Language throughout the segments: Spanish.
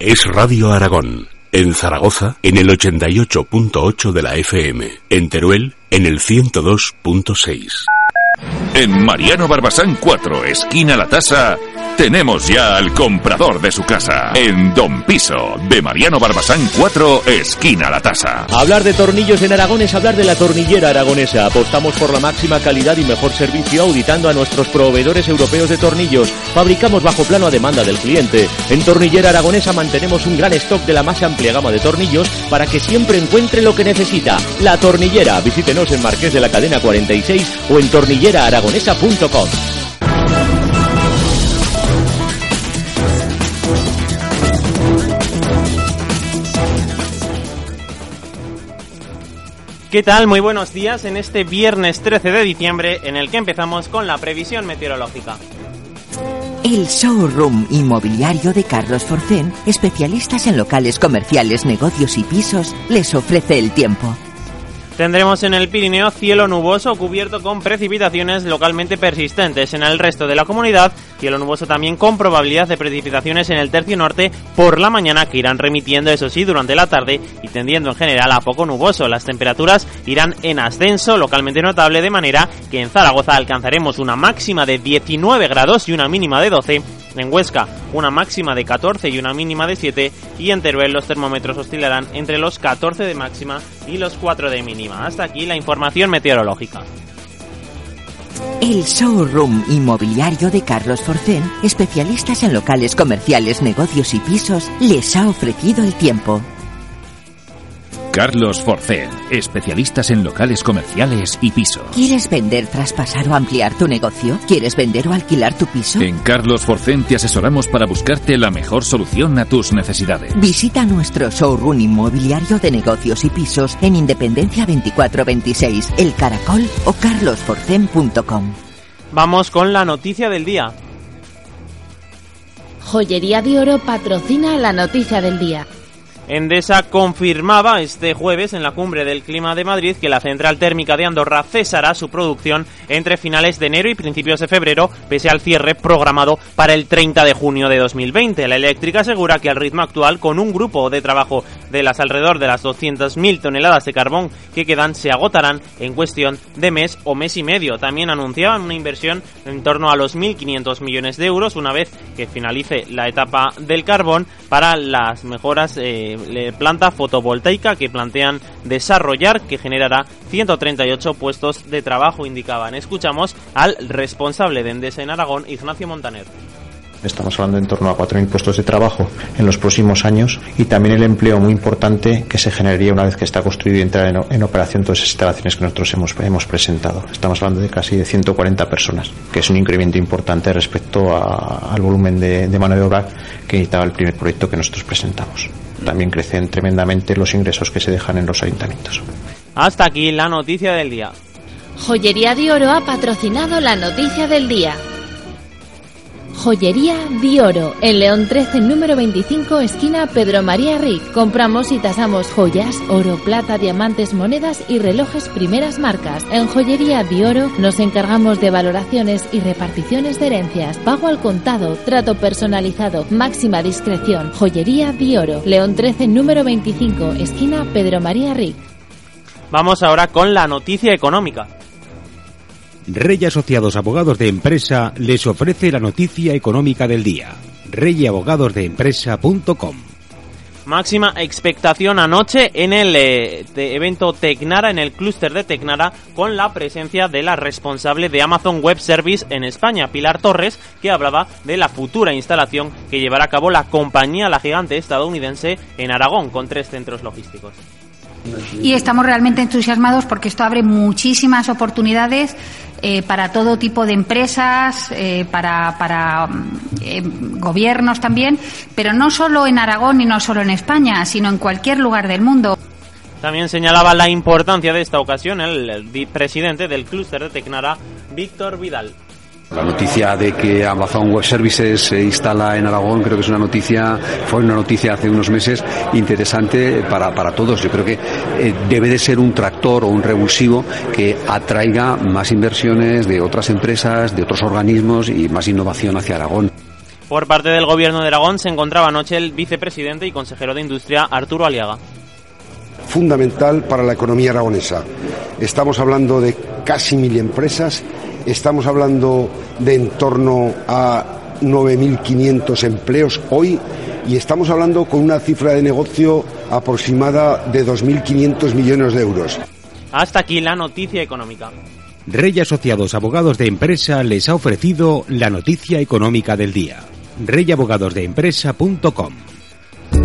Es Radio Aragón. En Zaragoza, en el 88.8 de la FM. En Teruel, en el 102.6. En Mariano Barbasán 4, esquina La Tasa, tenemos ya al comprador de su casa. En Don Piso, de Mariano Barbasán 4, esquina La Tasa. Hablar de tornillos en Aragón es hablar de la tornillera aragonesa. Apostamos por la máxima calidad y mejor servicio auditando a nuestros proveedores europeos de tornillos. Fabricamos bajo plano a demanda del cliente. En Tornillera Aragonesa mantenemos un gran stock de la más amplia gama de tornillos para que siempre encuentre lo que necesita. La tornillera. Visítenos en Marqués de la Cadena 46 o en tornilleraaragonesa.com. ¿Qué tal? Muy buenos días en este viernes 13 de diciembre en el que empezamos con la previsión meteorológica. El showroom inmobiliario de Carlos Forcén, especialistas en locales comerciales, negocios y pisos, les ofrece el tiempo. Tendremos en el Pirineo cielo nuboso cubierto con precipitaciones localmente persistentes. En el resto de la comunidad, cielo nuboso también con probabilidad de precipitaciones en el tercio norte por la mañana que irán remitiendo, eso sí, durante la tarde y tendiendo en general a poco nuboso. Las temperaturas irán en ascenso localmente notable de manera que en Zaragoza alcanzaremos una máxima de 19 grados y una mínima de 12 en Huesca, una máxima de 14 y una mínima de 7. Y en Teruel los termómetros oscilarán entre los 14 de máxima y los 4 de mínima. Hasta aquí la información meteorológica. El showroom inmobiliario de Carlos Forcén, especialistas en locales comerciales, negocios y pisos, les ha ofrecido el tiempo. Carlos Forcén, especialistas en locales comerciales y pisos. ¿Quieres vender, traspasar o ampliar tu negocio? ¿Quieres vender o alquilar tu piso? En Carlos Forcén te asesoramos para buscarte la mejor solución a tus necesidades. Visita nuestro showroom inmobiliario de negocios y pisos en Independencia 2426, El Caracol o carlosforcén.com. Vamos con la noticia del día. Joyería de Oro patrocina la noticia del día. Endesa confirmaba este jueves en la cumbre del clima de Madrid que la central térmica de Andorra cesará su producción entre finales de enero y principios de febrero, pese al cierre programado para el 30 de junio de 2020. La eléctrica asegura que al ritmo actual, con un grupo de trabajo de las alrededor de las 200.000 toneladas de carbón que quedan, se agotarán en cuestión de mes o mes y medio. También anunciaban una inversión en torno a los 1.500 millones de euros una vez que finalice la etapa del carbón para las mejoras. Eh, planta fotovoltaica que plantean desarrollar que generará 138 puestos de trabajo, indicaban. Escuchamos al responsable de Endesa en Aragón, Ignacio Montaner. Estamos hablando en torno a 4.000 puestos de trabajo en los próximos años y también el empleo muy importante que se generaría una vez que está construido y entra en, en operación todas esas instalaciones que nosotros hemos, hemos presentado. Estamos hablando de casi de 140 personas, que es un incremento importante respecto a, al volumen de, de mano de obra que necesitaba el primer proyecto que nosotros presentamos. También crecen tremendamente los ingresos que se dejan en los ayuntamientos. Hasta aquí la noticia del día. Joyería de Oro ha patrocinado la noticia del día. Joyería Dioro, en León 13, número 25, esquina Pedro María Ric. Compramos y tasamos joyas, oro, plata, diamantes, monedas y relojes primeras marcas. En Joyería Dioro nos encargamos de valoraciones y reparticiones de herencias, pago al contado, trato personalizado, máxima discreción. Joyería Dioro, León 13, número 25, esquina Pedro María Ric. Vamos ahora con la noticia económica. Rey Asociados Abogados de Empresa les ofrece la noticia económica del día. reyabogadosdeempresa.com Máxima expectación anoche en el eh, evento Tecnara, en el clúster de Tecnara, con la presencia de la responsable de Amazon Web Service en España, Pilar Torres, que hablaba de la futura instalación que llevará a cabo la compañía, la gigante estadounidense, en Aragón, con tres centros logísticos. Y estamos realmente entusiasmados porque esto abre muchísimas oportunidades eh, para todo tipo de empresas, eh, para, para eh, gobiernos también, pero no solo en Aragón y no solo en España, sino en cualquier lugar del mundo. También señalaba la importancia de esta ocasión el, el presidente del clúster de Tecnara, Víctor Vidal. La noticia de que Amazon Web Services se instala en Aragón creo que es una noticia, fue una noticia hace unos meses interesante para, para todos. Yo creo que eh, debe de ser un tractor o un revulsivo que atraiga más inversiones de otras empresas, de otros organismos y más innovación hacia Aragón. Por parte del Gobierno de Aragón se encontraba anoche el vicepresidente y consejero de Industria Arturo Aliaga. Fundamental para la economía aragonesa. Estamos hablando de casi mil empresas Estamos hablando de en torno a 9.500 empleos hoy y estamos hablando con una cifra de negocio aproximada de 2.500 millones de euros. Hasta aquí la noticia económica. Rey Asociados Abogados de Empresa les ha ofrecido la noticia económica del día. reyabogadosdeempresa.com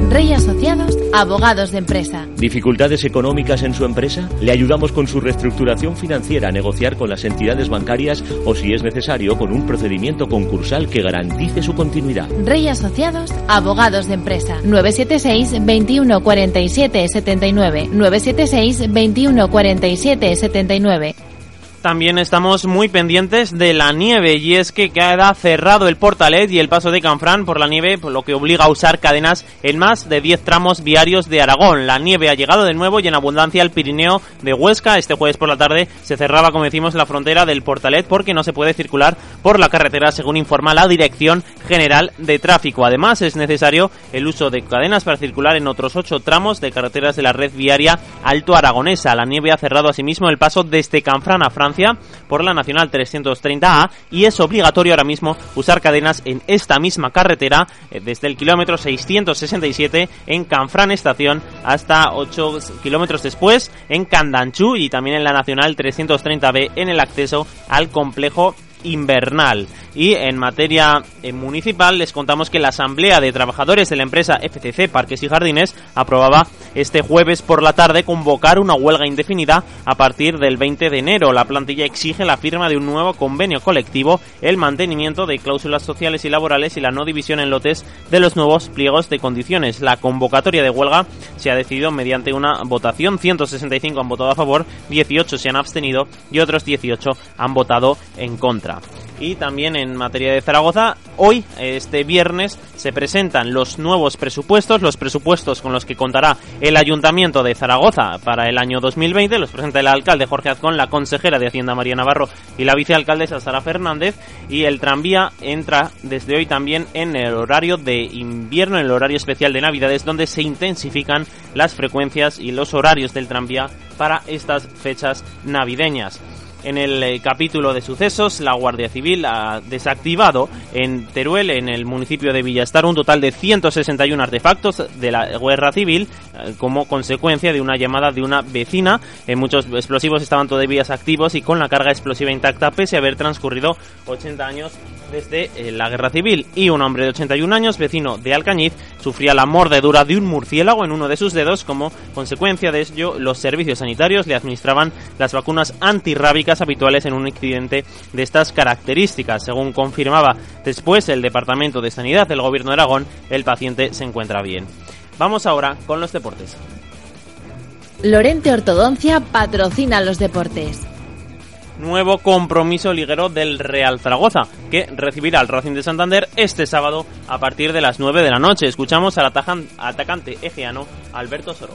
Rey Asociados, abogados de empresa. ¿Dificultades económicas en su empresa? Le ayudamos con su reestructuración financiera a negociar con las entidades bancarias o, si es necesario, con un procedimiento concursal que garantice su continuidad. Rey Asociados, abogados de empresa. 976 21 47 79. 976 21 47 79. También estamos muy pendientes de la nieve y es que queda cerrado el Portalet y el paso de Canfrán por la nieve, por lo que obliga a usar cadenas en más de 10 tramos viarios de Aragón. La nieve ha llegado de nuevo y en abundancia al Pirineo de Huesca. Este jueves por la tarde se cerraba, como decimos, la frontera del Portalet porque no se puede circular por la carretera, según informa la Dirección General de Tráfico. Además, es necesario el uso de cadenas para circular en otros 8 tramos de carreteras de la red viaria Alto Aragonesa. La nieve ha cerrado asimismo el paso desde Canfrán a Francia por la Nacional 330A y es obligatorio ahora mismo usar cadenas en esta misma carretera eh, desde el kilómetro 667 en Canfrán Estación hasta 8 kilómetros después en Candanchú y también en la Nacional 330B en el acceso al complejo invernal. Y en materia eh, municipal les contamos que la Asamblea de Trabajadores de la empresa FCC Parques y Jardines aprobaba este jueves por la tarde convocar una huelga indefinida a partir del 20 de enero. La plantilla exige la firma de un nuevo convenio colectivo, el mantenimiento de cláusulas sociales y laborales y la no división en lotes de los nuevos pliegos de condiciones. La convocatoria de huelga se ha decidido mediante una votación. 165 han votado a favor, 18 se han abstenido y otros 18 han votado en contra. Y también en materia de Zaragoza, hoy, este viernes, se presentan los nuevos presupuestos, los presupuestos con los que contará el Ayuntamiento de Zaragoza para el año 2020. Los presenta el alcalde Jorge Azcón, la consejera de Hacienda María Navarro y la vicealcaldesa Sara Fernández. Y el tranvía entra desde hoy también en el horario de invierno, en el horario especial de Navidades, donde se intensifican las frecuencias y los horarios del tranvía para estas fechas navideñas. En el eh, capítulo de sucesos, la Guardia Civil ha desactivado en Teruel, en el municipio de Villastar, un total de 161 artefactos de la guerra civil eh, como consecuencia de una llamada de una vecina. Eh, muchos explosivos estaban todavía activos y con la carga explosiva intacta, pese a haber transcurrido 80 años desde la guerra civil. Y un hombre de 81 años, vecino de Alcañiz, sufría la mordedura de un murciélago en uno de sus dedos. Como consecuencia de ello, los servicios sanitarios le administraban las vacunas antirrábicas habituales en un accidente de estas características. Según confirmaba después el Departamento de Sanidad del Gobierno de Aragón, el paciente se encuentra bien. Vamos ahora con los deportes. Lorente Ortodoncia patrocina los deportes. Nuevo compromiso liguero del Real Zaragoza, que recibirá al Racing de Santander este sábado a partir de las 9 de la noche. Escuchamos al atacante egeano Alberto Soro.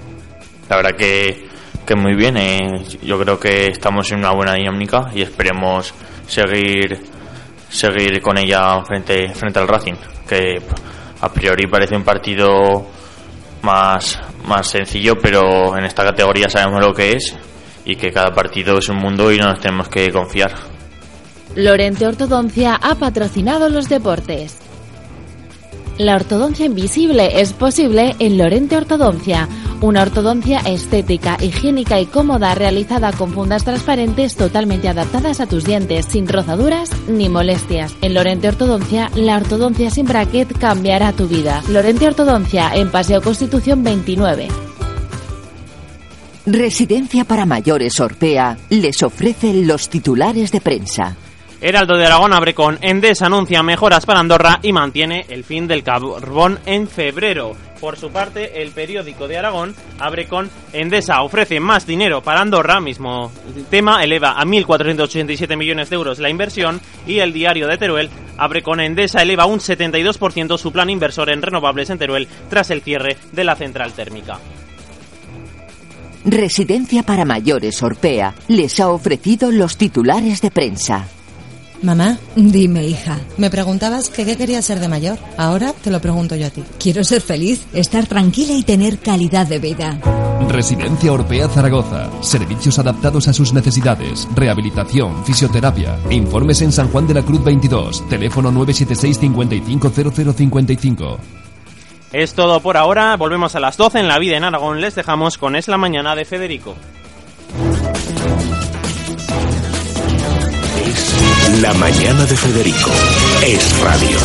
La verdad que que muy bien. Eh, yo creo que estamos en una buena dinámica y esperemos seguir seguir con ella frente frente al Racing, que a priori parece un partido más más sencillo, pero en esta categoría sabemos lo que es y que cada partido es un mundo y no nos tenemos que confiar. Lorente Ortodoncia ha patrocinado los deportes. La ortodoncia invisible es posible en Lorente Ortodoncia, una ortodoncia estética, higiénica y cómoda realizada con fundas transparentes totalmente adaptadas a tus dientes, sin rozaduras ni molestias. En Lorente Ortodoncia, la ortodoncia sin bracket cambiará tu vida. Lorente Ortodoncia en Paseo Constitución 29. Residencia para mayores Orpea les ofrece los titulares de prensa. Heraldo de Aragón abre con Endesa anuncia mejoras para Andorra y mantiene el fin del carbón en febrero. Por su parte, el periódico de Aragón abre con Endesa ofrece más dinero para Andorra, mismo tema, eleva a 1.487 millones de euros la inversión y el diario de Teruel abre con Endesa eleva un 72% su plan inversor en renovables en Teruel tras el cierre de la central térmica. Residencia para mayores Orpea les ha ofrecido los titulares de prensa. Mamá, dime hija, me preguntabas que qué quería ser de mayor. Ahora te lo pregunto yo a ti. Quiero ser feliz, estar tranquila y tener calidad de vida. Residencia Orpea Zaragoza. Servicios adaptados a sus necesidades. Rehabilitación, fisioterapia. Informes en San Juan de la Cruz 22. Teléfono 976 550055. Es todo por ahora. Volvemos a las 12 en la vida en Aragón. Les dejamos con Es la mañana de Federico. La mañana de Federico es radio.